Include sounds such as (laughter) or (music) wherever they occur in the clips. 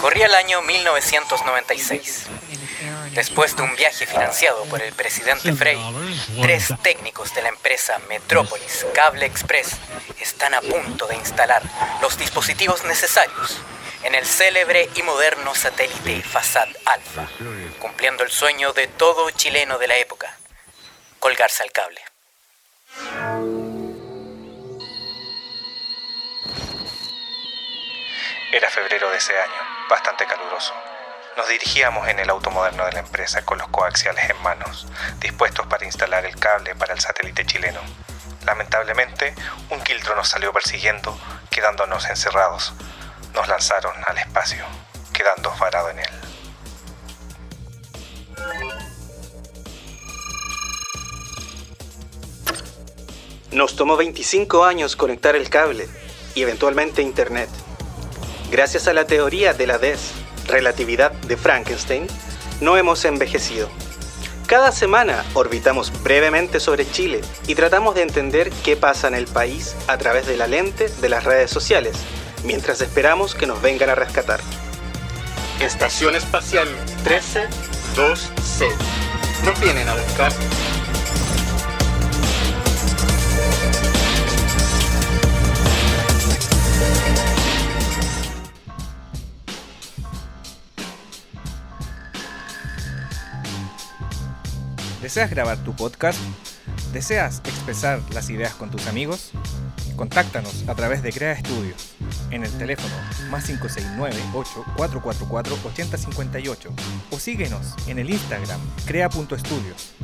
Corría el año 1996. Después de un viaje financiado por el presidente Frey, tres técnicos de la empresa Metrópolis Cable Express están a punto de instalar los dispositivos necesarios en el célebre y moderno satélite Fasad Alpha, cumpliendo el sueño de todo chileno de la época, colgarse al cable. Era febrero de ese año, bastante caluroso. Nos dirigíamos en el auto moderno de la empresa con los coaxiales en manos, dispuestos para instalar el cable para el satélite chileno. Lamentablemente, un quiltro nos salió persiguiendo, quedándonos encerrados. Nos lanzaron al espacio, quedando varado en él. Nos tomó 25 años conectar el cable y eventualmente Internet. Gracias a la teoría de la DES, relatividad de Frankenstein, no hemos envejecido. Cada semana orbitamos brevemente sobre Chile y tratamos de entender qué pasa en el país a través de la lente de las redes sociales, mientras esperamos que nos vengan a rescatar. Estación Espacial 13-2C. Nos vienen a buscar. ¿Deseas grabar tu podcast? ¿Deseas expresar las ideas con tus amigos? Contáctanos a través de Crea Estudios en el teléfono más 569-8444-8058 o síguenos en el Instagram crea.estudios.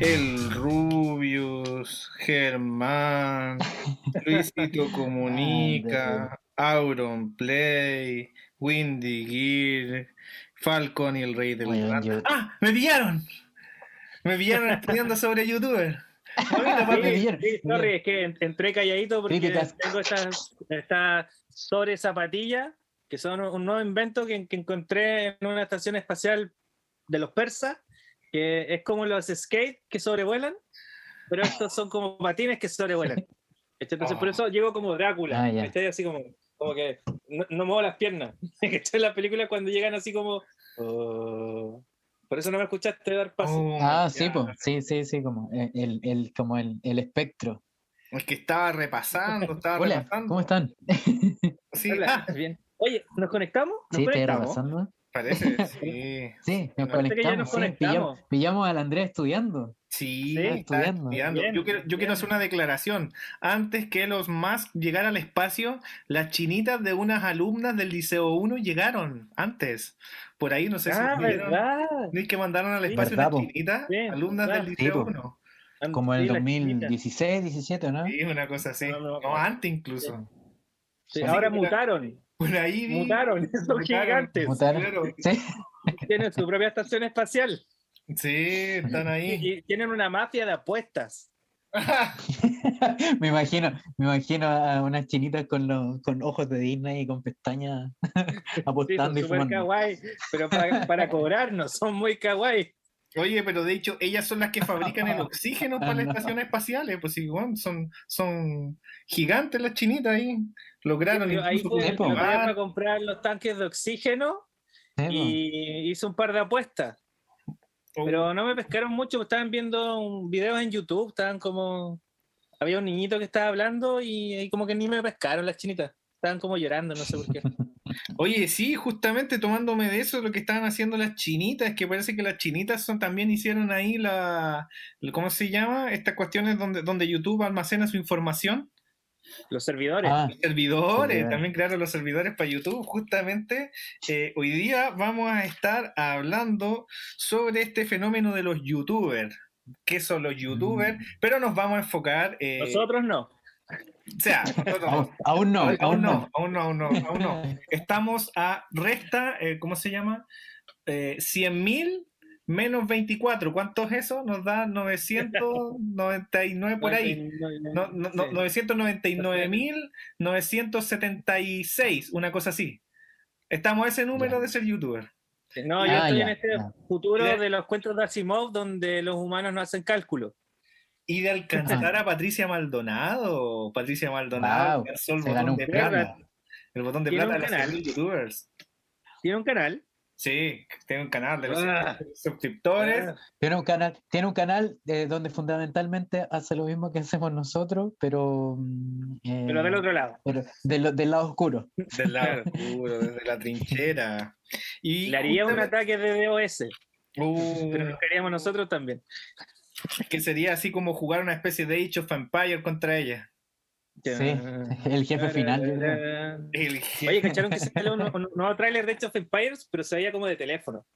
El Rubius, Germán, (laughs) Luisito Comunica, Auron Play, Windy Gear, Falcon y el Rey del yo- ¡Ah! ¡Me pillaron! Me pillaron estudiando sobre youtuber. Sí, sorry, es que en- entré calladito porque Críticas. tengo estas esta sobre zapatillas, que son un nuevo invento que, que encontré en una estación espacial de los persas, que es como los skate que sobrevuelan, pero estos son como patines que sobrevuelan. (laughs) Entonces, por Oh. eso llego como Drácula. Ah, ya. Estoy así como, como que no, no muevo las piernas. (laughs) En las películas cuando llegan así como... oh. Por eso no me escuchaste dar paso. Oh, Ah, sí, po. sí, sí, sí, como el, el, como el, el espectro. Es que estaba repasando, estaba Hola, repasando. ¿cómo están? (laughs) Sí, Hola, ah, bien. Oye, ¿nos conectamos? ¿Nos Sí, estoy conectamos? repasando. parece, (laughs) sí. Sí, nos Parece que ya nos conectamos. sí, pillamos, conectamos. pillamos al Andrés estudiando. Sí, Sí, está estudiando. estudiando. Bien, yo quiero, yo quiero bien. hacer una declaración. Antes que los más llegar al espacio, las chinitas de unas alumnas del Liceo 1 llegaron antes. Por ahí, no sé si Ah, vieron. ¿verdad? ¿No es que mandaron al Sí, espacio verdad, unas chinitas? Sí, alumnas verdad. del Sí, Liceo po. 1. Como el Sí, la chinita. 2016, 17, ¿no? Sí, una cosa así. No, no, No, no. antes incluso. Sí, ahora mutaron, Por ahí vi- mutaron, (laughs) son mutaron. gigantes. Mutaron. Claro. Sí. Tienen su propia estación espacial Sí, están ahí. y tienen una mafia de apuestas. (laughs) me imagino, me imagino a unas chinitas con los con ojos de Disney y con pestañas (laughs) Sí, son apostando y kawaii, pero para, para cobrarnos son muy kawaii. Oye, pero de hecho, ellas son las que fabrican el (laughs) oxígeno para las estaciones espaciales. Pues sí, bueno, son, son gigantes las chinitas ahí. Lograron Yo ahí incluso fue Sí, para comprar los tanques de oxígeno Sí, y hice un par de apuestas. Pero no me pescaron mucho, estaban viendo un video en YouTube, estaban como... Había un niñito que estaba hablando y, y como que ni me pescaron las chinitas. Estaban como llorando, no sé por qué. (laughs) Oye, sí, justamente tomándome de eso, lo que estaban haciendo las chinitas, que parece que las chinitas son, también hicieron ahí la, ¿cómo se llama? Estas cuestiones donde, donde YouTube almacena su información. Los servidores. Ah, Los servidores, también crearon los servidores para YouTube. Justamente eh, hoy día vamos a estar hablando sobre este fenómeno de los youtubers. ¿Qué son los youtubers? Mm. Pero nos vamos a enfocar. eh, Nosotros no. o sea, nosotros no. aún, aún no, aún no. aún no, aún no, aún no. Estamos a resta, eh, ¿cómo se llama? Eh, 100.000 menos 24. ¿Cuánto es eso? Nos da 999 por ahí. No, no, no, Sí. 999.976, una cosa así. Estamos a ese número Ya. de ser youtuber. No, yo Ah, estoy ya, en este ya. futuro Ya. de los cuentos de Asimov donde los humanos no hacen cálculo. y de alcanzar a Patricia Maldonado. Patricia Maldonado Wow, el se ganó botón de plata. El botón de plata de youtubers. Tiene un canal. Sí, tiene un canal de los Ah. suscriptores. Tiene un canal, tiene un canal eh, donde fundamentalmente hace lo mismo que hacemos nosotros, pero, mm, Pero del eh, otro lado. pero del, lo- del lado oscuro. Del lado oscuro, desde la trinchera. Y Le haría un ataque de DOS, Uh, pero lo queríamos nosotros también. que sería así como jugar una especie de Age of Empire contra ella. Sí, el jefe final. Oye, ¿cacharon que salió un, un nuevo tráiler de Age of Empires, pero se veía como de teléfono?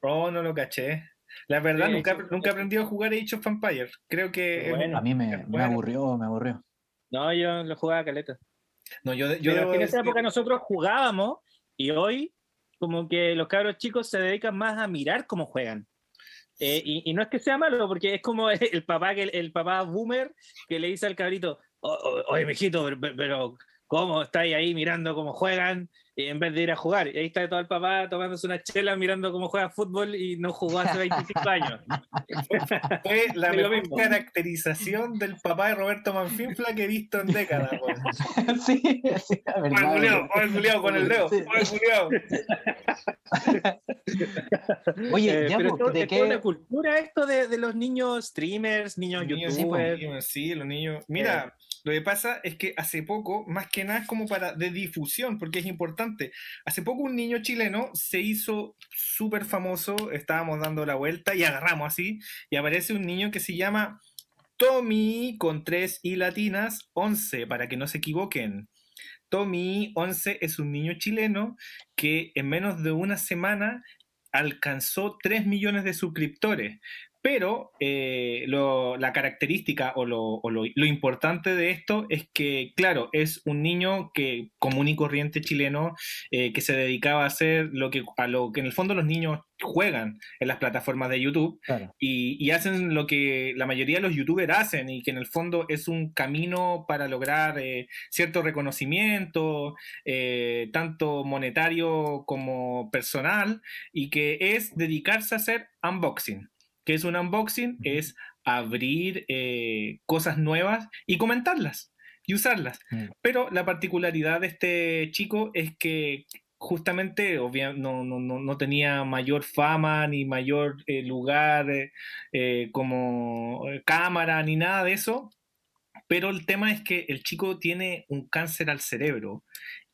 Oh, no lo caché. La verdad, Sí, nunca, nunca he aprendido a jugar Age of Empire. Creo que. Bueno. A mí me, me aburrió, me aburrió. No, yo lo jugaba a caleta. No, yo, yo Pero en esa decir- época nosotros jugábamos y hoy como que los cabros chicos se dedican más a mirar cómo juegan. Eh, y, y no es que sea malo, porque es como (laughs) el papá, que el, el papá boomer que le dice al cabrito, "O- o- oye, mijito, pero, pero ¿cómo estáis ahí mirando cómo juegan eh, en vez de ir a jugar? Y ahí está todo el papá tomándose una chela mirando cómo juega fútbol y no jugó hace 25 años. (laughs) Fue la mejor mismo. caracterización del papá de Roberto Manfinfla que he visto en décadas. (laughs) weón. sí, sí, la Oye, verdad. culiao, con el dedo. Sí. (laughs) Oye, Eh, ya, pero pues, ¿de es toda una qué? cultura esto de, de los niños streamers, niños niños, youtubers. sí, pues, sí, los niños. Mira, lo que pasa es que hace poco, más que nada como para de difusión, porque es importante. Hace poco un niño chileno se hizo súper famoso, estábamos dando la vuelta y agarramos así, y aparece un niño que se llama Tommy con tres y latinas 11, para que no se equivoquen. Tommy 11 es un niño chileno que en menos de una semana alcanzó 3 millones de suscriptores. Pero eh, lo- la característica o, lo, o lo- lo importante de esto es que, claro, es un niño que común y corriente chileno eh, que se dedicaba a hacer lo que, a lo que en el fondo los niños juegan en las plataformas de YouTube Claro. y, y hacen lo que la mayoría de los youtubers hacen y que en el fondo es un camino para lograr eh, cierto reconocimiento, eh, tanto monetario como personal, y que es dedicarse a hacer unboxing. ¿Qué es un unboxing? Es abrir eh, cosas nuevas y comentarlas y usarlas. Mm. Pero la particularidad de este chico es que justamente obvia- no, no, no, no tenía mayor fama ni mayor eh, lugar eh, como cámara ni nada de eso. Pero el tema es que el chico tiene un cáncer al cerebro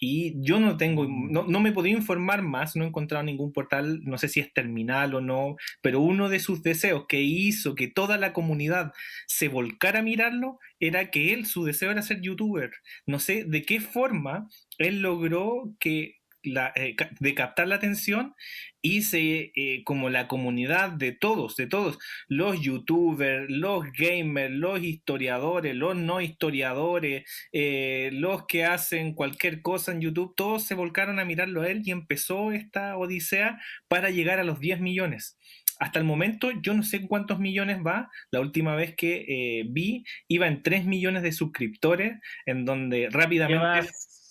y yo no tengo, no, no me he podido informar más, no he encontrado ningún portal, no sé si es terminal o no, pero uno de sus deseos que hizo que toda la comunidad se volcara a mirarlo era que él, su deseo era ser youtuber. No sé de qué forma él logró que la, eh, de captar la atención y se, eh, como la comunidad de todos, de todos, los youtubers, los gamers, los historiadores, los no historiadores, eh, los que hacen cualquier cosa en YouTube, todos se volcaron a mirarlo a él y empezó esta odisea para llegar a los 10 millones. Hasta el momento yo no sé cuántos millones va. La última vez que vi iba en 3 millones de suscriptores, en donde rápidamente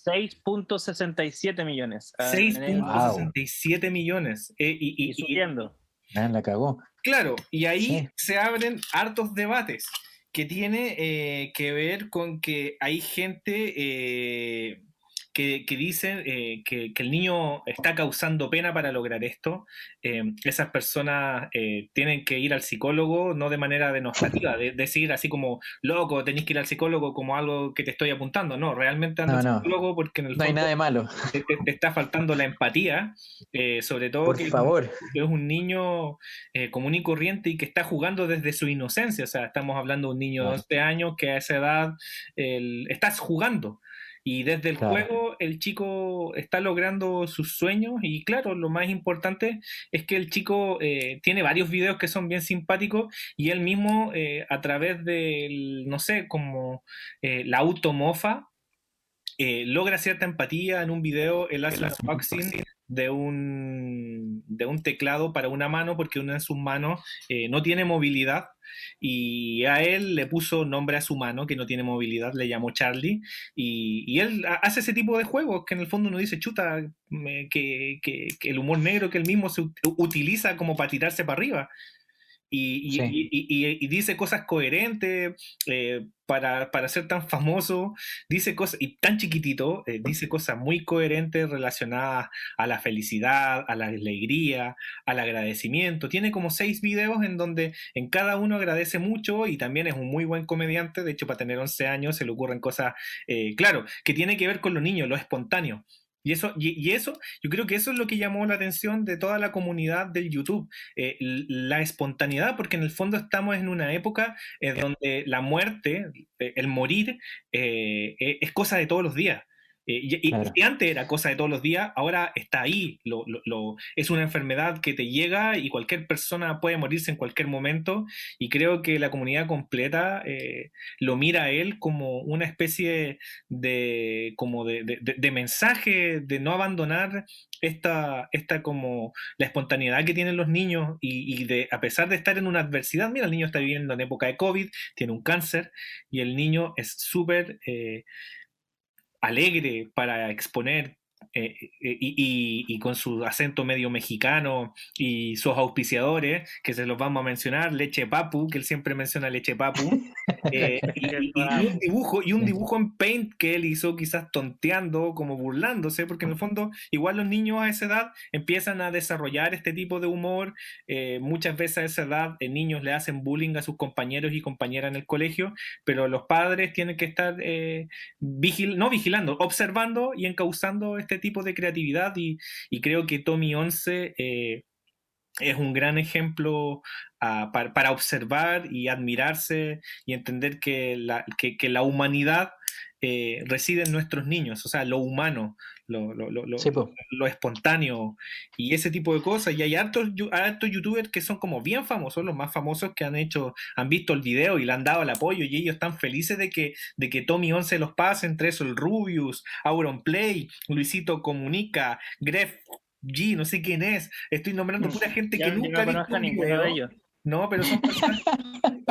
6.67 millones. ah, en el- 6.67 millones. Eh, y, y- y y- subiendo. Ah, la cagó. Claro, y ahí Sí. se abren hartos debates que tiene eh, que ver con que hay gente eh, que, que dicen eh, que, que el niño está causando pena para lograr esto. Eh, esas personas eh, tienen que ir al psicólogo, no de manera denostativa, de decir así como, loco, tenés que ir al psicólogo como algo que te estoy apuntando. No, realmente anda No, al no. psicólogo porque en el No hay nada de malo. te, te- te está faltando la empatía, eh, sobre todo Por que favor. es un niño eh, común y corriente y que está jugando desde su inocencia. O sea, estamos hablando de un niño de Claro. 11 años que a esa edad el- estás jugando. Y desde el Claro. juego el chico está logrando sus sueños y claro, lo más importante es que el chico eh, tiene varios videos que son bien simpáticos y él mismo eh, a través del, no sé, como eh, la automofa, eh, logra cierta empatía en un video, él hace un unboxing de un, de un teclado para una mano porque una de sus manos eh, no tiene movilidad y a él le puso nombre a su mano que no tiene movilidad, le llamó Charlie y, y él ha- hace ese tipo de juegos que en el fondo uno dice, chuta, que, que- que el humor negro que él mismo se ut- utiliza como para tirarse para arriba. Y, y- Sí. y- y- y dice cosas coherentes eh, para, para ser tan famoso, dice cosas, y tan chiquitito, eh, dice cosas muy coherentes relacionadas a la felicidad, a la alegría, al agradecimiento. Tiene como seis videos en donde en cada uno agradece mucho y también es un muy buen comediante. De hecho, para tener 11 años se le ocurren cosas, eh, claro, que tiene que ver con los niños, lo espontáneo. Y eso, y, eso, yo creo que eso es lo que llamó la atención de toda la comunidad del YouTube, eh, la espontaneidad, porque en el fondo estamos en una época eh, donde la muerte, eh, el morir, es cosa de todos los días. Eh, y, Claro. antes era cosa de todos los días, ahora está ahí. Lo, lo- lo- es una enfermedad que te llega y cualquier persona puede morirse en cualquier momento. Y creo que la comunidad completa eh, lo mira a él como una especie de, como de, de- de- de mensaje de no abandonar esta, esta como la espontaneidad que tienen los niños y, y de a pesar de estar en una adversidad, mira, el niño está viviendo en época de COVID, tiene un cáncer y el niño es súper eh, alegre para exponer eh, eh, y, y- y con su acento medio mexicano y sus auspiciadores, que se los vamos a mencionar, Leche Papu, que él siempre menciona Leche Papu, (laughs) eh, y, y- un dibujo, y un dibujo en Paint que él hizo quizás tonteando, como burlándose, porque en el fondo igual los niños a esa edad empiezan a desarrollar este tipo de humor, eh, muchas veces a esa edad eh, niños le hacen bullying a sus compañeros y compañeras en el colegio, pero los padres tienen que estar eh, vigil no vigilando, observando y encauzando este tipo de creatividad y, y creo que Tommy 11 eh, es un gran ejemplo ah, para, para observar y admirarse y entender que la, que, que la humanidad eh, reside en nuestros niños, o sea, lo humano, lo, lo, lo, lo- Sí, po. lo espontáneo y ese tipo de cosas. Y hay hartos, hartos youtubers que son como bien famosos, los más famosos que han hecho, han visto el video y le han dado el apoyo y ellos están felices de que, de que Tommy 11 los pase, entre eso el Rubius, Auron Play, Luisito Comunica, Gref G, no sé quién es. Estoy nombrando pura gente que nunca ha no visto conozco a un ninguno video. de ellos. No, pero son personas. (laughs)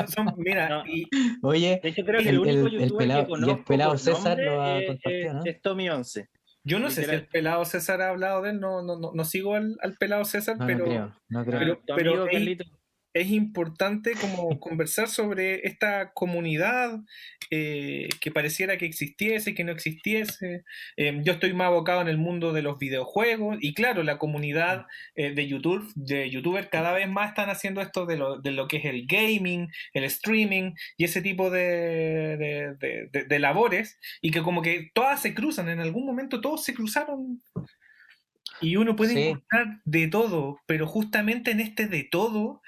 son- mira, No. y- Oye, De hecho, creo que El- el, único el- el youtuber pelado- que y el conozco pelado por César lo ha es- compartido, ¿no? es Tommy 11. yo no sé si el pelado César ha hablado de él, no, no, no, no sigo al, al pelado César, no, no pero. creo, no creo. pero- Tu pero amigo ahí- Carlito. Es importante como (laughs) conversar sobre esta comunidad eh, que pareciera que existiese, que no existiese. Eh, yo estoy más abocado en el mundo de los videojuegos y claro, la comunidad eh, de YouTube, de youtubers cada vez más están haciendo esto de lo, de lo que es el gaming, el streaming y ese tipo de, de- de- de- de labores y que como que todas se cruzan, en algún momento todos se cruzaron. Y uno puede Sí. encontrar de todo, pero justamente en este de todo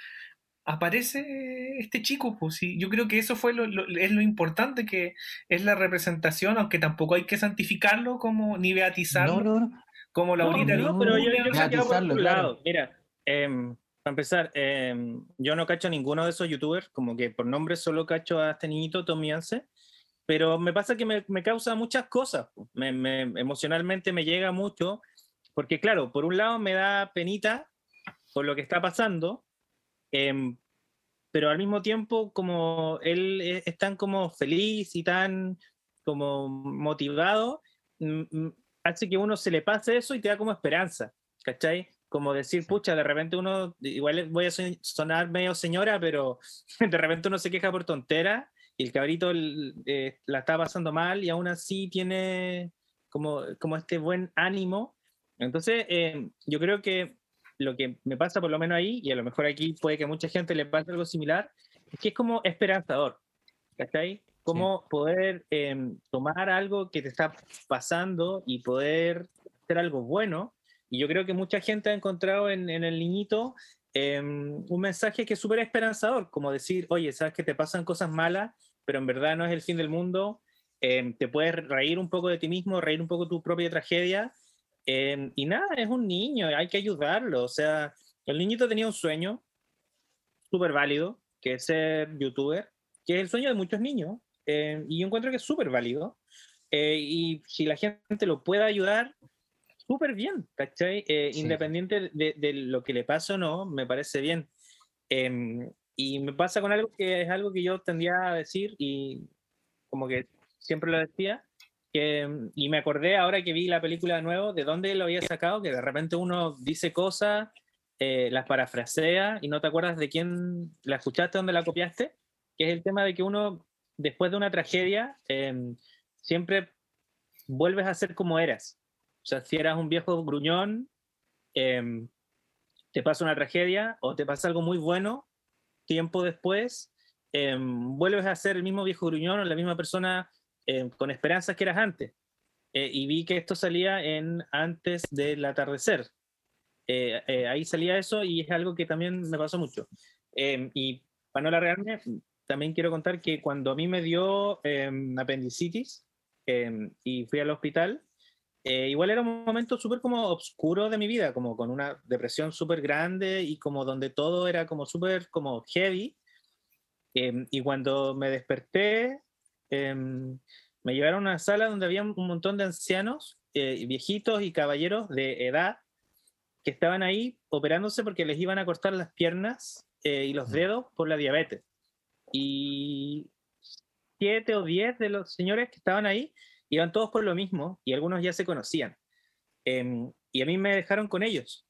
aparece este chico, pues sí, yo creo que eso fue lo, lo- es lo importante que es la representación, aunque tampoco hay que santificarlo como ni beatizarlo, No, no, no. como Laurita no, no, pero yo, creo que por otro claro. lado. Mira, em, para empezar, em, yo no cacho a ninguno de esos youtubers, como que por nombre solo cacho a este niñito Tommy Anse, pero me pasa que me, me causa muchas cosas. Me, me- emocionalmente me llega mucho, porque claro, por un lado me da penita por lo que está pasando, em, pero al mismo tiempo como él es, es tan como feliz y tan como motivado, mm, mm, hace que uno se le pase eso y te da como esperanza, ¿cachai? Como decir, pucha, de repente uno, igual voy a son- sonar medio señora, pero (laughs) de repente uno se queja por tontera y el cabrito eh, la está pasando mal y aún así tiene como, como este buen ánimo. Entonces, eh, yo creo que lo que me pasa por lo menos ahí, y a lo mejor aquí puede que a mucha gente le pase algo similar, es que es como esperanzador, ¿cachai? Como poder eh, tomar algo que te está pasando y poder hacer algo bueno. Y yo creo que mucha gente ha encontrado en, en el niñito eh, un mensaje que es súper esperanzador, como decir, oye, sabes que te pasan cosas malas, pero en verdad no es el fin del mundo, eh, te puedes reír un poco de ti mismo, reír un poco de tu propia tragedia, eh, y nada, es un niño, hay que ayudarlo. O sea, el niñito tenía un sueño súper válido, que es ser youtuber, que es el sueño de muchos niños, eh, y yo encuentro que es súper válido. eh, y si la gente lo puede ayudar, súper bien, ¿cachai? Eh, Sí. Independiente de, de lo que le pase o no, me parece bien. Em, y me pasa con algo que es algo que yo tendría a decir y como que siempre lo decía, mm, y me acordé ahora que vi la película de nuevo, de dónde lo había sacado, que de repente uno dice cosas eh, las parafrasea y no te acuerdas de quién la escuchaste, dónde la copiaste, que es el tema de que uno, después de una tragedia, em, siempre vuelves a ser como eras. O sea, si eras un viejo gruñón, em, te pasa una tragedia o te pasa algo muy bueno, tiempo después, em, vuelves a ser el mismo viejo gruñón o la misma persona con esperanzas que eras antes. Eh, y vi que esto salía en antes del atardecer. Eh, eh, ahí salía eso y es algo que también me pasó mucho. Em, y para no alargarme, también quiero contar que cuando a mí me dio em, apendicitis em, y fui al hospital, igual era un momento súper como oscuro de mi vida, como con una depresión súper grande y como donde todo era como súper como heavy. y cuando me desperté, me llevaron a una sala donde había un montón de ancianos, eh, viejitos y caballeros de edad que estaban ahí operándose porque les iban a cortar las piernas eh, y los dedos por la diabetes. Y siete o diez de los señores que estaban ahí iban todos por lo mismo y algunos ya se conocían. Em, y a mí me dejaron con ellos.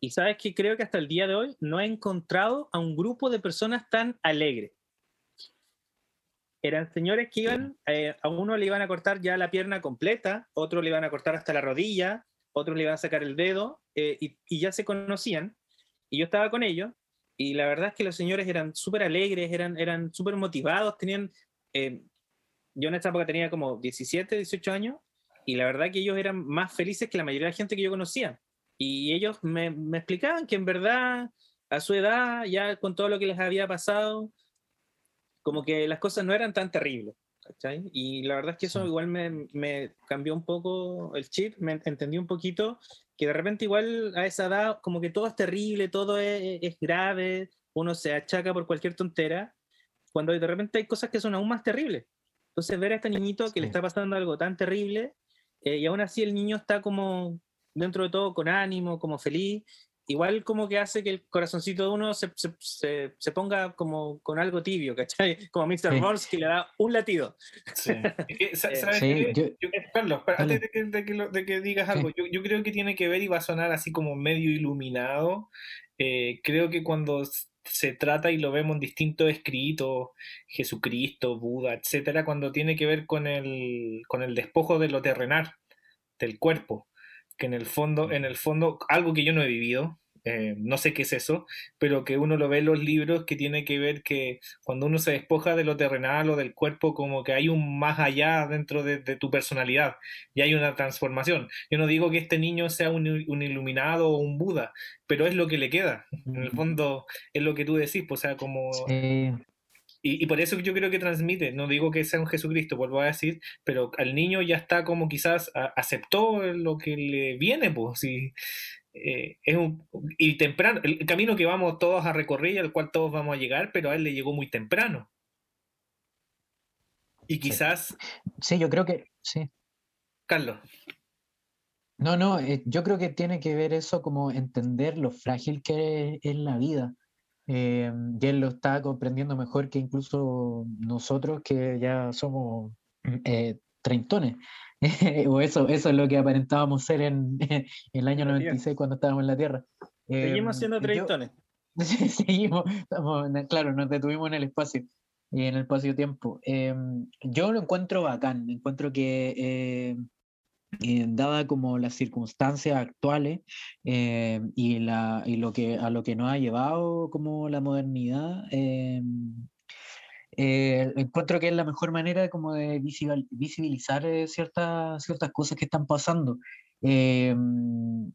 Y sabes que creo que hasta el día de hoy no he encontrado a un grupo de personas tan alegres eran señores que iban, eh, a uno le iban a cortar ya la pierna completa, otro le iban a cortar hasta la rodilla, otro le iban a sacar el dedo, eh, y, ya se conocían, y yo estaba con ellos, y la verdad es que los señores eran súper alegres, eran, eran súper motivados, tenían, eh, yo en esa época tenía como 17, 18 años, y la verdad que ellos eran más felices que la mayoría de la gente que yo conocía, y ellos me, me explicaban que en verdad, a su edad, ya con todo lo que les había pasado, como que las cosas no eran tan terribles. ¿cachai? Y la verdad es que eso igual me, me, cambió un poco el chip, me entendí un poquito que de repente igual a esa edad como que todo es terrible, todo es, es grave, uno se achaca por cualquier tontera, cuando de repente hay cosas que son aún más terribles. Entonces ver a este niñito que le está pasando algo tan terrible eh, y aún así el niño está como dentro de todo con ánimo, como feliz, igual como que hace que el corazoncito de uno se, se, se, ponga como con algo tibio, ¿cachai? (laughs) Como Mr. Sí. que le da un latido. Sí. (laughs) ¿Sabes sí, qué? Yo, Carlos, antes de que, de, que, de que, digas algo, yo, yo, creo que tiene que ver y va a sonar así como medio iluminado. Eh, creo que cuando se trata y lo vemos en distintos escritos, Jesucristo, Buda, etcétera, cuando tiene que ver con el, con el despojo de lo terrenal, del cuerpo que en el fondo, en el fondo, algo que yo no he vivido, eh, no sé qué es eso, pero que uno lo ve en los libros que tiene que ver que cuando uno se despoja de lo terrenal o del cuerpo, como que hay un más allá dentro de, tu personalidad y hay una transformación. Yo no digo que este niño sea un, iluminado o un Buda, pero es lo que le queda. En el fondo es lo que tú decís, pues, o sea, como... Y, por eso yo creo que transmite, no digo que sea un Jesucristo, vuelvo a decir, pero al niño ya está como quizás aceptó lo que le viene, pues, y, eh, es un, y temprano, el camino que vamos todos a recorrer y al cual todos vamos a llegar, pero a él le llegó muy temprano. Y quizás... Sí, yo creo que... Sí. Carlos. No, no, eh, yo creo que tiene que ver eso como entender lo frágil que es, la vida. Eh, y él lo está comprendiendo mejor que incluso nosotros que ya somos eh, treintones. (laughs) o eso, eso es lo que aparentábamos ser en, el año 96 cuando estábamos en la Tierra. Seguimos em, siendo treintones. (laughs) Seguimos, claro, nos detuvimos en el espacio y en el espacio-tiempo. Em, yo lo encuentro bacán, encuentro que eh, dada como las circunstancias actuales y, la, y lo que, a lo que nos ha llevado como la modernidad, eh, encuentro que es la mejor manera como de visibilizar eh, ciertas, ciertas cosas que están pasando. Eh,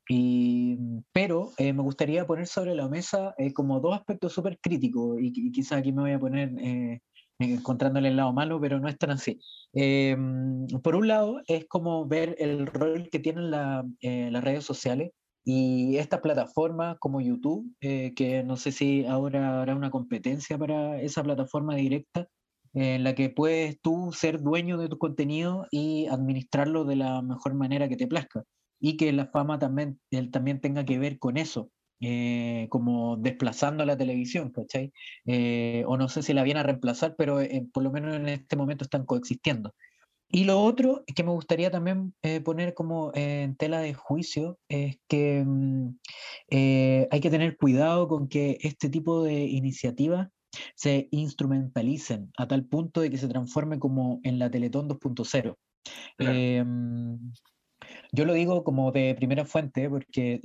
y, pero me gustaría poner sobre la mesa como dos aspectos súper críticos y, y quizás aquí me voy a poner encontrándole el lado malo, pero no es tan así. por un lado, es como ver el rol que tienen la, las redes sociales y estas plataformas como YouTube, eh, que no sé si ahora habrá una competencia para esa plataforma directa, en la que puedes tú ser dueño de tu contenido y administrarlo de la mejor manera que te plazca. Y que la fama también, él también tenga que ver con eso, eh, como desplazando a la televisión, ¿cachai? Eh, o no sé si la viene a reemplazar, pero por lo menos en este momento están coexistiendo. Y lo otro que me gustaría también eh, poner como eh, en tela de juicio es que mm, eh, hay que tener cuidado con que este tipo de iniciativas se instrumentalicen a tal punto de que se transforme como en la Teletón 2.0. Em, yo lo digo como de primera fuente porque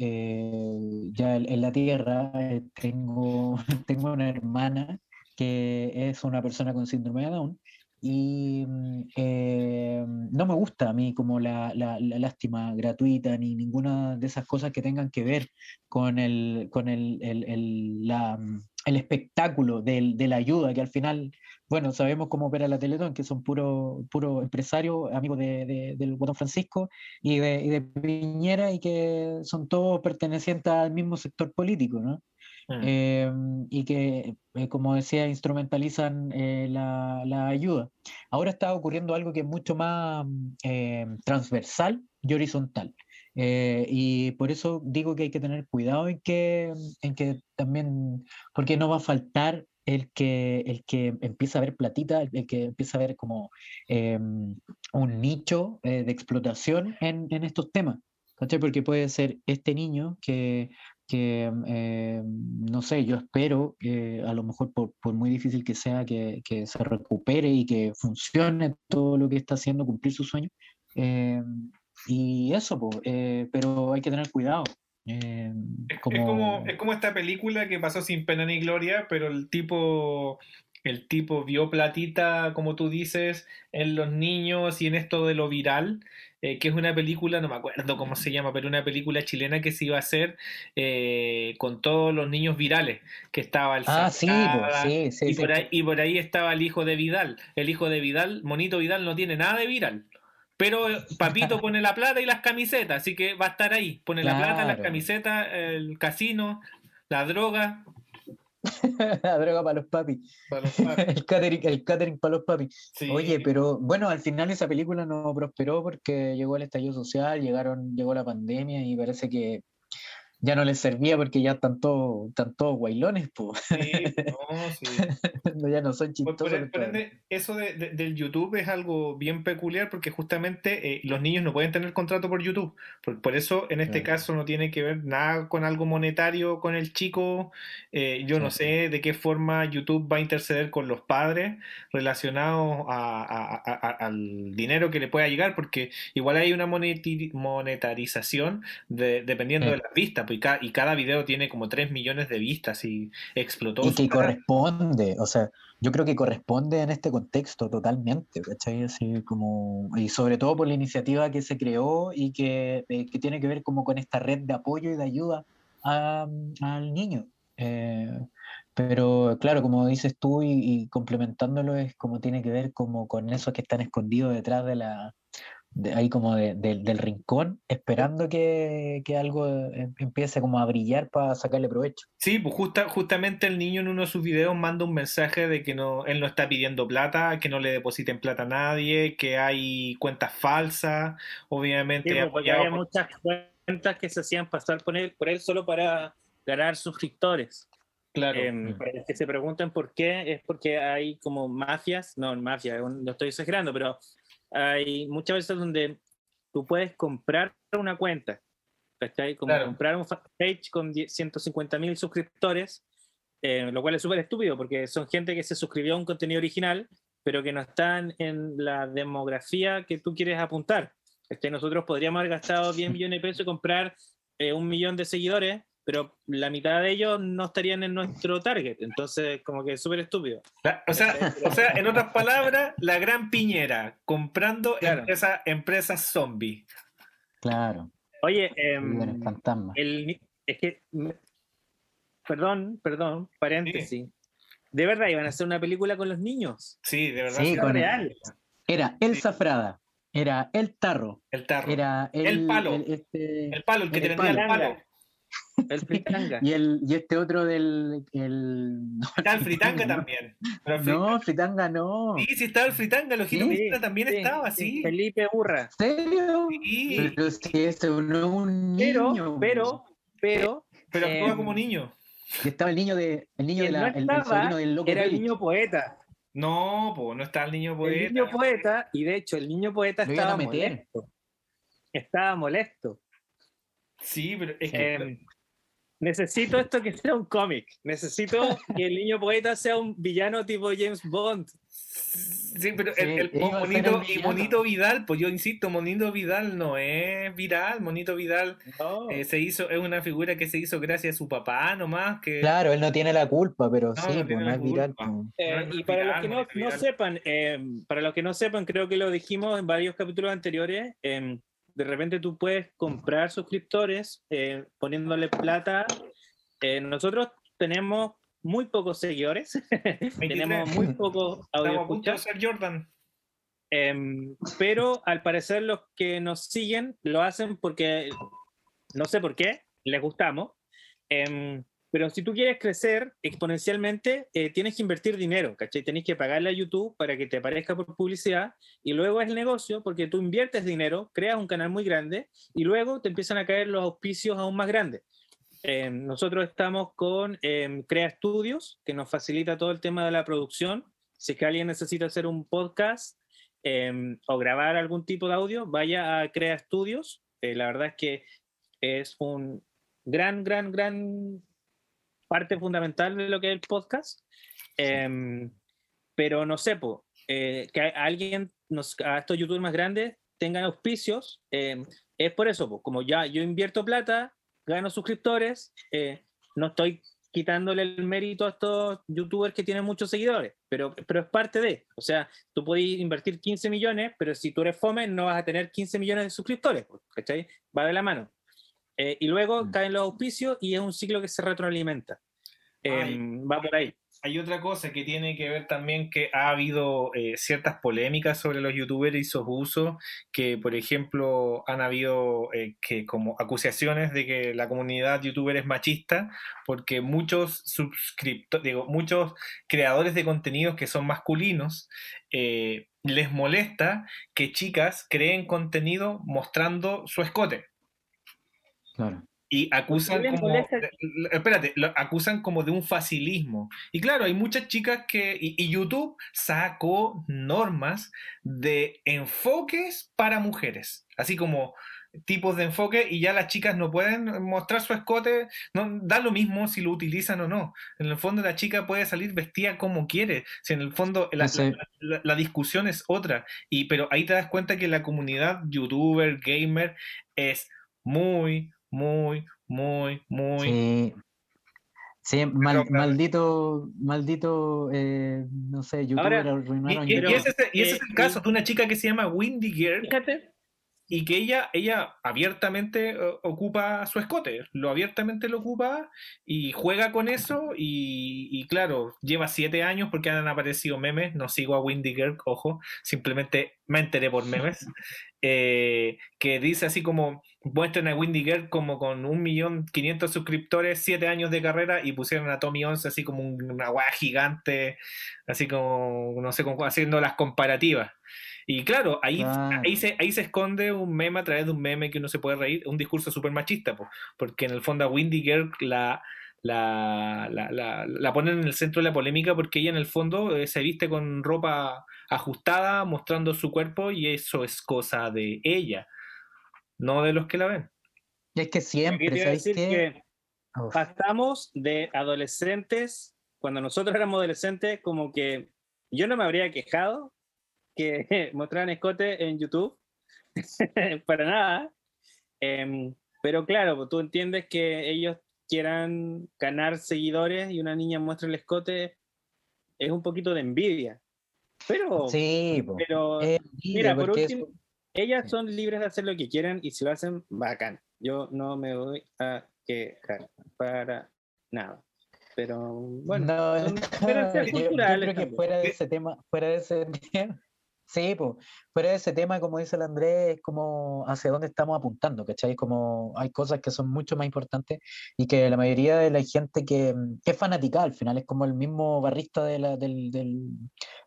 ya en, la Tierra tengo, (laughs) tengo una hermana que es una persona con síndrome de Down y mm, eh, no me gusta a mí como la, la, lástima gratuita ni ninguna de esas cosas que tengan que ver con el, con el, el, el, mm, el espectáculo del, de la ayuda, que al final, bueno, sabemos cómo opera la Teletón, que son puro, puro empresarios, amigos de, del Botón Francisco y de, y de Piñera, y que son todos pertenecientes al mismo sector político, ¿no? Em, y que, eh, como decía, instrumentalizan eh, la, la, ayuda. Ahora está ocurriendo algo que es mucho más em, transversal y horizontal. Eh, y por eso digo que hay que tener cuidado en que, en que también, porque no va a faltar el que, el que empieza a ver platita, el que empieza a ver como em, un nicho de explotación en, en estos temas. Porque puede ser este niño que que, eh, no sé, yo espero que a lo mejor por, por muy difícil que sea, que, que, se recupere y que funcione todo lo que está haciendo, cumplir su sueño. Eh, y eso, pues, pero hay que tener cuidado. Es, como... Es, como, es como esta película que pasó sin pena ni gloria, pero el tipo el tipo vio platita, como tú dices, en los niños y en esto de lo viral, eh, que es una película, no me acuerdo cómo se llama, pero una película chilena que se iba a hacer eh, con todos los niños virales, que estaba el Ah, sí, sí, sí, y, por ahí, y por ahí estaba el hijo de Vidal. El hijo de Vidal, Monito Vidal, no tiene nada de viral. Pero Papito (laughs) pone la plata y las camisetas, así que va a estar ahí. Pone la plata, las camisetas, el casino, la droga, (laughs) la droga para los papis. (laughs) el, catering, el catering para los papis. Oye, pero bueno, al final esa película no prosperó porque llegó el estallido social, llegaron, llegó la pandemia y parece que ya no les servía porque ya están todos, guaylones, pues. Sí, no, sí. (laughs) ya no son chistosos. eso de, del YouTube es algo bien peculiar porque justamente eh, los niños no pueden tener contrato por YouTube. Por, eso, en este caso, no tiene que ver nada con algo monetario con el chico. Eh, yo no sé de qué forma YouTube va a interceder con los padres relacionados al dinero que le pueda llegar, porque igual hay una monetarización dependiendo de las vistas y, cada video tiene como 3 millones de vistas y explotó. Y que corresponde, o sea, yo creo que corresponde en este contexto totalmente, ¿cachai? Así como, y sobre todo por la iniciativa que se creó y que, eh, que tiene que ver como con esta red de apoyo y de ayuda al niño. Eh, pero claro, como dices tú y, y, complementándolo es como tiene que ver como con esos que están escondidos detrás de la, ahí como del rincón, esperando que, algo em, empiece como a brillar para sacarle provecho. Sí, pues justa, justamente el niño en uno de sus videos manda un mensaje de que no, él no está pidiendo plata, que no le depositen plata a nadie, que hay cuentas falsas, obviamente. Sí, pues, hay muchas cuentas que se hacían pasar por él, por él solo para ganar suscriptores. Claro. Em, para que se pregunten por qué, es porque hay como mafias, no, mafia, no estoy exagerando, pero hay muchas veces donde tú puedes comprar una cuenta, ¿cachai? Como comprar un page con 150 mil suscriptores, eh, lo cual es súper estúpido porque son gente que se suscribió a un contenido original, pero que no están en la demografía que tú quieres apuntar. Este, nosotros podríamos haber gastado 10 millones de pesos y comprar eh, un millón de seguidores, pero la mitad de ellos no estarían en nuestro target, entonces como que es súper estúpido. o, sea, o sea, en otras (laughs) palabras, la gran piñera comprando empresas empresa zombie. Claro. Oye, em, el, es que, perdón, perdón, paréntesis. ¿De verdad iban a hacer una película con los niños? Sí, de verdad. Sí, real. Era El Zafrada, era El Tarro. El Tarro. Era el, palo. El, este, el palo, el que el tenía el palo. El fritanga. (laughs) y, el, y este otro del. El... Está el fritanga también. No, fritanga no. Sí, sí estaba el fritanga, los giros sí, también estaba, sí. Felipe Burra. ¿Serio? Sí. Pero si es un niño. Pero, pero. Pero, actúa como niño. Y estaba el niño de. El niño de la. el, del loco Era el niño poeta. No, pues no está el niño poeta. El niño poeta, y de hecho el niño poeta Lo estaba molesto. Estaba molesto. Sí, pero es que. Em, necesito esto que sea un cómic. Necesito (laughs) que el niño poeta sea un villano tipo James Bond. Sí, pero el, Sí, monito, y. Monito Vidal, pues yo insisto, Monito Vidal no es viral. Monito Vidal No. eh, se hizo, es una figura que se hizo gracias a su papá nomás. Que, Claro, él no tiene la culpa, pero No, sí, no pues tiene no la es viral. pues. Eh, y para los que no sepan, eh, para los que no sepan, creo que lo dijimos en varios capítulos anteriores. De repente tú puedes comprar suscriptores eh, poniéndole plata. Eh, nosotros tenemos muy pocos seguidores, (laughs) tenemos muy pocos audio Estamos a Jordan. em, pero al parecer los que nos siguen lo hacen porque no sé por qué, les gustamos. em, pero si tú quieres crecer exponencialmente, eh, tienes que invertir dinero, ¿cachai? Tienes que pagarle a YouTube para que te aparezca por publicidad y luego es el negocio porque tú inviertes dinero, creas un canal muy grande y luego te empiezan a caer los auspicios aún más grandes. Eh, nosotros estamos con eh, Crea Studios, que nos facilita todo el tema de la producción. Si es que alguien necesita hacer un podcast eh, o grabar algún tipo de audio, vaya a Crea Studios. Eh, la verdad es que es un gran, gran, gran parte fundamental de lo que es el podcast. Em, pero no sé, po, eh, que a- alguien, nos, a estos youtubers más grandes, tengan auspicios, em, es por eso, po, como ya yo invierto plata, gano suscriptores, eh, no estoy quitándole el mérito a estos youtubers que tienen muchos seguidores, pero, pero es parte de, o sea, tú puedes invertir 15 millones, pero si tú eres fome no vas a tener 15 millones de suscriptores, ¿cachai? Va de la mano. Eh, y luego Mm. caen los auspicios y es un ciclo que se retroalimenta. Ay. Em, va por ahí. Hay otra cosa que tiene que ver también que ha habido eh, ciertas polémicas sobre los youtubers y sus usos, que por ejemplo han habido eh, que como acusaciones de que la comunidad youtuber es machista, porque muchos suscriptores, digo, muchos creadores de contenidos que son masculinos eh, les molesta que chicas creen contenido mostrando su escote. Claro. Y acusan como, espérate, lo acusan como de un facilismo. Y claro, hay muchas chicas que, y, y YouTube sacó normas de enfoques para mujeres, así como tipos de enfoque y ya las chicas no pueden mostrar su escote, no da lo mismo si lo utilizan o no. En el fondo la chica puede salir vestida como quiere, si en el fondo la- la- la discusión es otra. Y pero ahí te das cuenta que la comunidad youtuber, gamer es muy, muy, muy, muy... Sí. Sí, mal- claro. maldito, maldito, eh, no sé, youtuber Ahora, Y, arruinaron y- y YouTube. ese, es- y ese es eh, el caso de una chica que se llama Windy Girl Fíjate, y que ella, ella abiertamente eh, ocupa su escote, lo abiertamente lo ocupa y juega con eso y, y claro, lleva siete años porque han aparecido memes, no sigo a Windy Girl, ojo, simplemente me enteré por memes, (laughs) eh, que dice así como, muestran a Windy Girl como con un millón quinientos suscriptores, siete años de carrera y pusieron a Tommy 11 así como un- una weá gigante, así como, no sé, como haciendo las comparativas. Y claro, ahí, Claro. ahí, se, ahí se esconde un meme a través de un meme que uno se puede reír, un discurso súper machista, po, porque en el fondo a Windy Girl la, la, la, la- la ponen en el centro de la polémica porque ella en el fondo eh, se viste con ropa ajustada, mostrando su cuerpo y eso es cosa de ella, no de los que la ven. Y es que siempre, ¿sabes decir qué? que pasamos de adolescentes, cuando nosotros éramos adolescentes, como que yo no me habría quejado que (laughs) mostraran escote en YouTube, (laughs) para nada. Em, pero claro, pues tú entiendes que ellos quieran ganar seguidores y una niña muestra el escote, es un poquito de envidia. Pero, sí, pero mira, por último, ellas son libres de hacer lo que quieran y si lo hacen, bacán. Yo no me voy a quejar para nada. Pero bueno, No, son (laughs) yo- yo creo que fuera de ese tema, fuera de ese tema, sí, pues, de ese tema, como dice el Andrés, es como hacia dónde estamos apuntando, ¿cachai? Como hay cosas que son mucho más importantes y que la mayoría de la gente que, mm, que es fanática al final, es como el mismo barrista de la- del, del-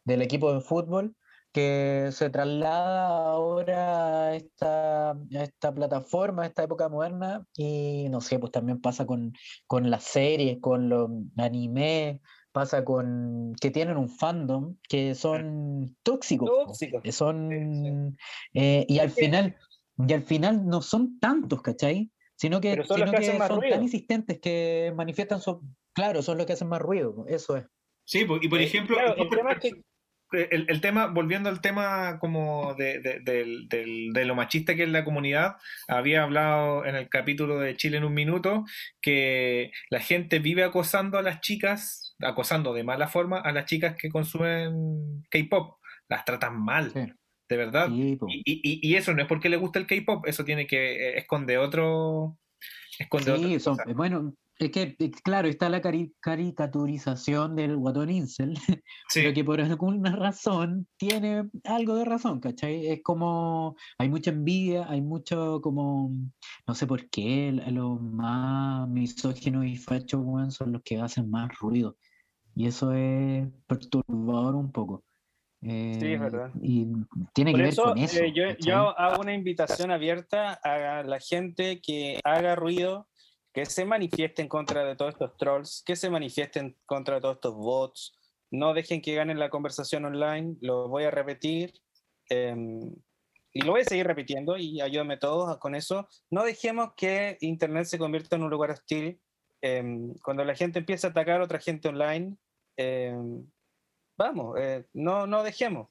del equipo de fútbol que se traslada ahora a esta, a esta plataforma, a esta época moderna, y no sé, pues también pasa con, con las series, con los animes, pasa con que tienen un fandom que son tóxicos, que son eh, y al final y al final no son tantos, ¿cachai? Sino que, Pero son los sino que hacen más son ruido. tan insistentes que manifiestan su claro, son los que hacen más ruido, eso es. Sí, y por Eh, ejemplo, claro, el tema es que el, el tema, volviendo al tema como de, de lo machista que es la comunidad, había hablado en el capítulo de Chile en un minuto que la gente vive acosando a las chicas, acosando de mala forma a las chicas que consumen K-pop, las tratan mal, Sí. de verdad. Sí, po. Y, y- y eso no es porque le gusta el K-pop, eso tiene que eh, esconde otro, esconde Sí, son- cosa. bueno, es que eh, claro, está la cari- caricaturización del guatón incel, (laughs) Sí. pero que por alguna razón tiene algo de razón, ¿cachai? Es como, hay mucha envidia, hay mucho como, no sé por qué, los más misóginos y fachos, son los que hacen más ruido. Y eso es perturbador un poco. Sí, Eh, es verdad. Y tiene Por que ver eso, con eso. eh, yo, yo hago una invitación abierta a la gente que haga ruido, que se manifieste en contra de todos estos trolls, que se manifieste en contra de todos estos bots. No dejen que ganen la conversación online, lo voy a repetir. em, y lo voy a seguir repitiendo y ayúdame todos con eso. No dejemos que Internet se convierta en un lugar hostil. em, cuando la gente empieza a atacar a otra gente online, em, vamos, eh, no, no dejemos.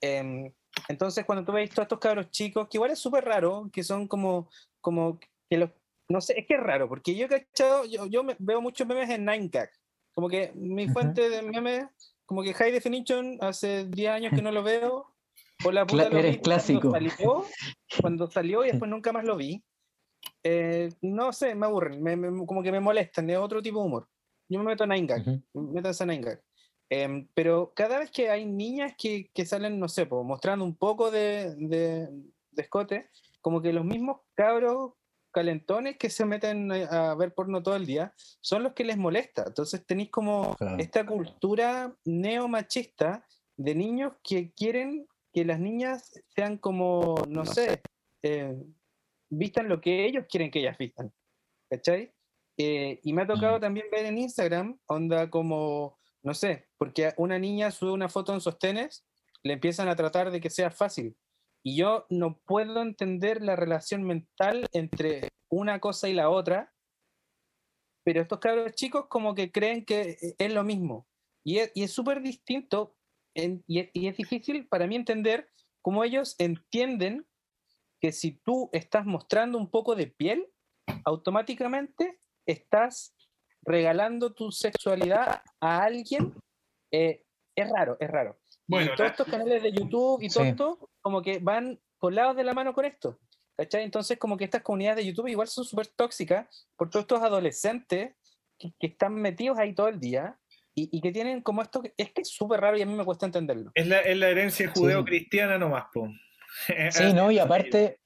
Em, entonces, cuando tú ves todos estos cabros chicos, que igual es súper raro, que son como, como que los, no sé, es que es raro, porque yo he cachado, yo, yo me- veo muchos memes en 9gag, como que mi fuente de memes, como que High Definition, hace 10 años que no lo veo, o la puta Cla- eres clásico. Cuando salió, (laughs) cuando salió y después nunca más lo vi. Eh, no sé, me aburren, me- me- como que me molestan, es otro tipo de humor. Yo me meto a 9gag, Ujú. métanse a 9gag. Em, pero cada vez que hay niñas que, que salen, no sé, po, mostrando un poco de, de, de escote, como que los mismos cabros calentones que se meten a, a ver porno todo el día son los que les molesta. Entonces tenéis como Claro. esta cultura neomachista de niños que quieren que las niñas sean como, no sé, eh, vistan lo que ellos quieren que ellas vistan. ¿Cachai? Eh, y me ha tocado Mm. también ver en Instagram, onda como, no sé, porque una niña sube una foto en sostenes, le empiezan a tratar de que sea fácil. Y yo no puedo entender la relación mental entre una cosa y la otra, pero estos cabros chicos como que creen que eh, es lo mismo. Y es, súper distinto y, es, y es difícil para mí entender cómo ellos entienden que si tú estás mostrando un poco de piel, automáticamente estás regalando tu sexualidad a alguien. eh, es raro, es raro. Bueno, y todos estos canales de YouTube y todo Sí. esto, como que van colados de la mano con esto. ¿Cachai? Entonces, como que estas comunidades de YouTube igual son súper tóxicas por todos estos adolescentes que, que están metidos ahí todo el día y, y que tienen como esto. que- Es que es súper raro y a mí me cuesta entenderlo. Es la, es la herencia judeo-cristiana nomás, po. (laughs) Sí, ¿no? Y aparte,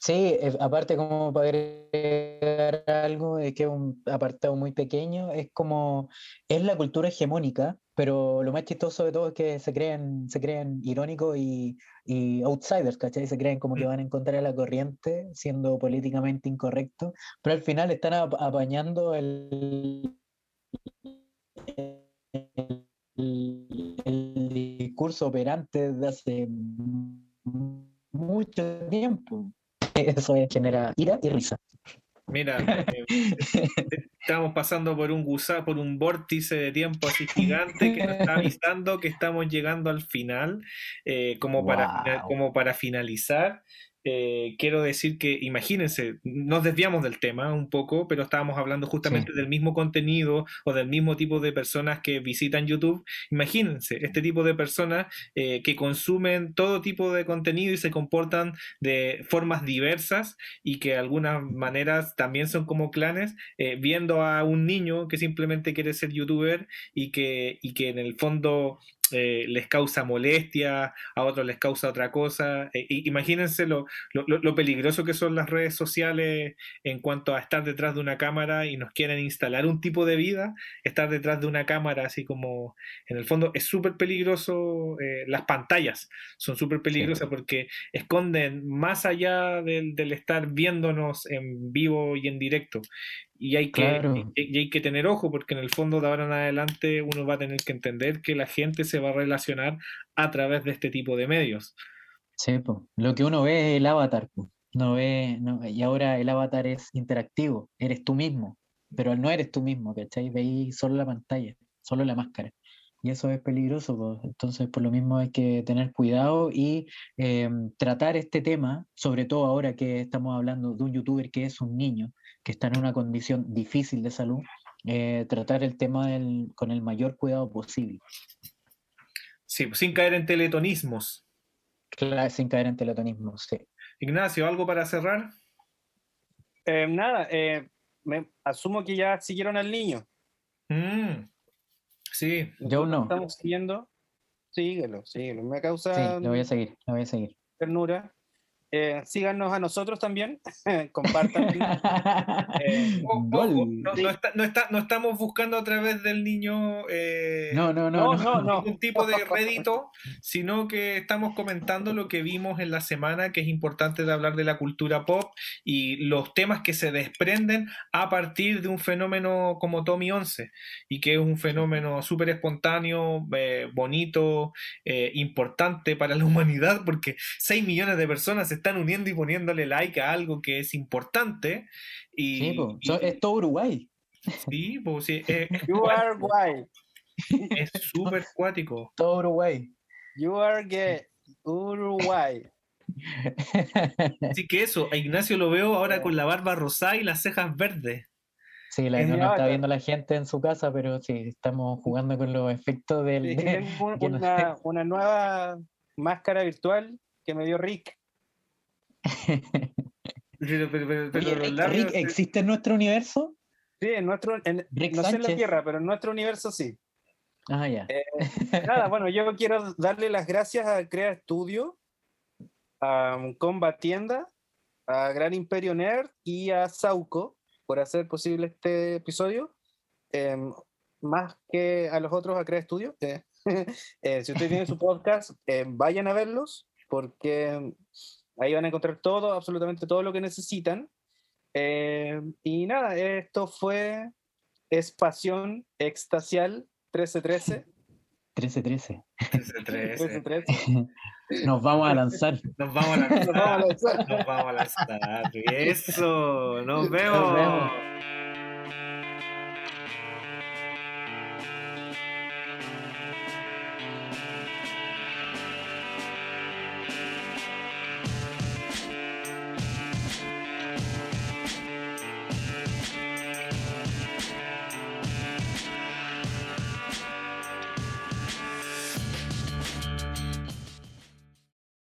sí, eh, aparte como para agregar algo, es que un apartado muy pequeño, es como, es la cultura hegemónica, pero lo más chistoso de todo es que se creen, se creen irónicos y, y outsiders, ¿cachai? Se creen como que Mm. van en contra de la corriente, siendo políticamente incorrectos, pero al final están ap- apañando el, el, el discurso operante de hace mucho tiempo. (laughs) Eso es, genera ira y risa. Mira, (laughs) eh, estamos pasando por un gusa, por un vórtice de tiempo así gigante que nos está avisando que estamos llegando al final. Eh, como, para, como para finalizar, eh, quiero decir que, imagínense, nos desviamos del tema un poco, pero estábamos hablando justamente del mismo contenido o del mismo tipo de personas que visitan YouTube. Imagínense, este tipo de personas eh, que consumen todo tipo de contenido y se comportan de formas diversas y que de algunas maneras también son como clanes, eh, viendo a un niño que simplemente quiere ser youtuber y que, y que en el fondo eh, les causa molestia, a otros les causa otra cosa. Eh, imagínense lo, lo, lo- lo peligroso que son las redes sociales en cuanto a estar detrás de una cámara y nos quieren instalar un tipo de vida, estar detrás de una cámara así como en el fondo es súper peligroso, eh, las pantallas son súper peligrosas porque esconden más allá del, del estar viéndonos en vivo y en directo. Y hay, que, Claro. y, y hay que tener ojo porque en el fondo de ahora en adelante uno va a tener que entender que la gente se va a relacionar a través de este tipo de medios. Sí, po. Lo que uno ve es el avatar, po. No ve, no- y ahora el avatar es interactivo, eres tú mismo, pero no eres tú mismo, ¿cachai? Veis solo la pantalla, solo la máscara. Y eso es peligroso, po. Entonces por lo mismo hay que tener cuidado y em, tratar este tema, sobre todo ahora que estamos hablando de un youtuber que es un niño, que está en una condición difícil de salud, eh, tratar el tema del- con el mayor cuidado posible, Sí, sin caer en teletonismos. Cla- sin caer en teletonismo, sí. Ignacio, ¿algo para cerrar? Eh, nada, eh, me asumo que ya siguieron al niño. Mm, sí, Yo no. Estamos siguiendo. Síguelo, síguelo. Me Sí, causa lo voy a seguir, lo voy a seguir. ternura. Eh, síganos a nosotros también. (laughs) Compartan. (laughs) Eh, no, no está- no está- no estamos buscando a través del niño eh, No, no, no, No, no. no, no. ningún tipo de (laughs) rédito, sino que estamos comentando lo que vimos en la semana, que es importante de hablar de la cultura pop y los temas que se desprenden a partir de un fenómeno como Tommy 11, y que es un fenómeno súper espontáneo, eh, bonito, eh, importante para la humanidad, porque 6 millones de personas se están uniendo y poniéndole like a algo que es importante. Y, Sí, po. y- So- es todo Uruguay. sí, pues, sí, (laughs) es you are white. es súper cuático. Todo Uruguay. You are gay. Uruguay. Así que eso, a Ignacio lo veo ahora con la barba rosada y las cejas verdes. Sí, la, no, no está viendo la gente en su casa, pero sí, estamos jugando con los efectos del. Sí, (laughs) tengo una nueva máscara virtual que me dio Rick. Pero, pero- pero- Oye, labios- Rick, ¿existe en nuestro universo? Sí, en nuestro, en- Rick no sé en la. Tierra, pero en nuestro universo sí. Ah, ya. Eh, (laughs) Nada, bueno, yo quiero darle las gracias a Crea Studio, a Combatienda, a Gran Imperio Nerd y a Sauco por hacer posible este episodio. Em, más que a los otros a Crea Studio. eh, (laughs) eh, si ustedes tienen su podcast, eh, vayan a verlos porque ahí van a encontrar todo, absolutamente todo lo que necesitan. Eh, y nada, esto fue Espación Extasial 1313. 13-13. 13. 1313. Nos vamos a lanzar. Nos vamos a Nos vamos a lanzar. lanzar. Nos vamos a lanzar. Eso. Nos vemos. vemos.